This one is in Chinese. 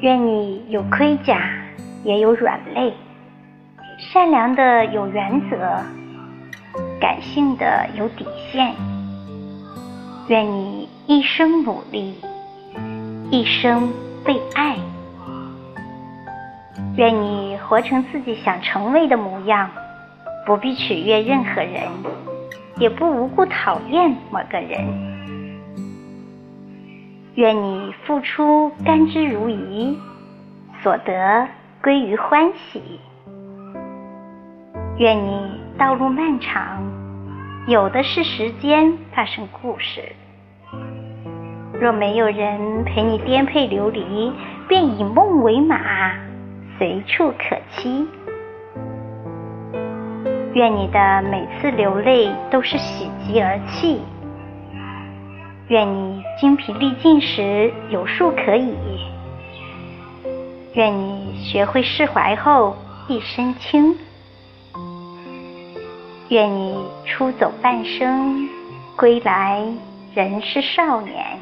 愿你有盔甲，也有软肋；善良的有原则，感性的有底线。愿你一生努力，一生被爱。愿你活成自己想成为的模样，不必取悦任何人，也不无故讨厌某个人。愿你付出甘之如饴，所得归于欢喜。愿你道路漫长，有的是时间发生故事。若没有人陪你颠沛流离，便以梦为马。随处可栖。愿你的每次流泪都是喜极而泣。愿你精疲力尽时有树可倚。愿你学会释怀后一身轻。愿你出走半生，归来仍是少年。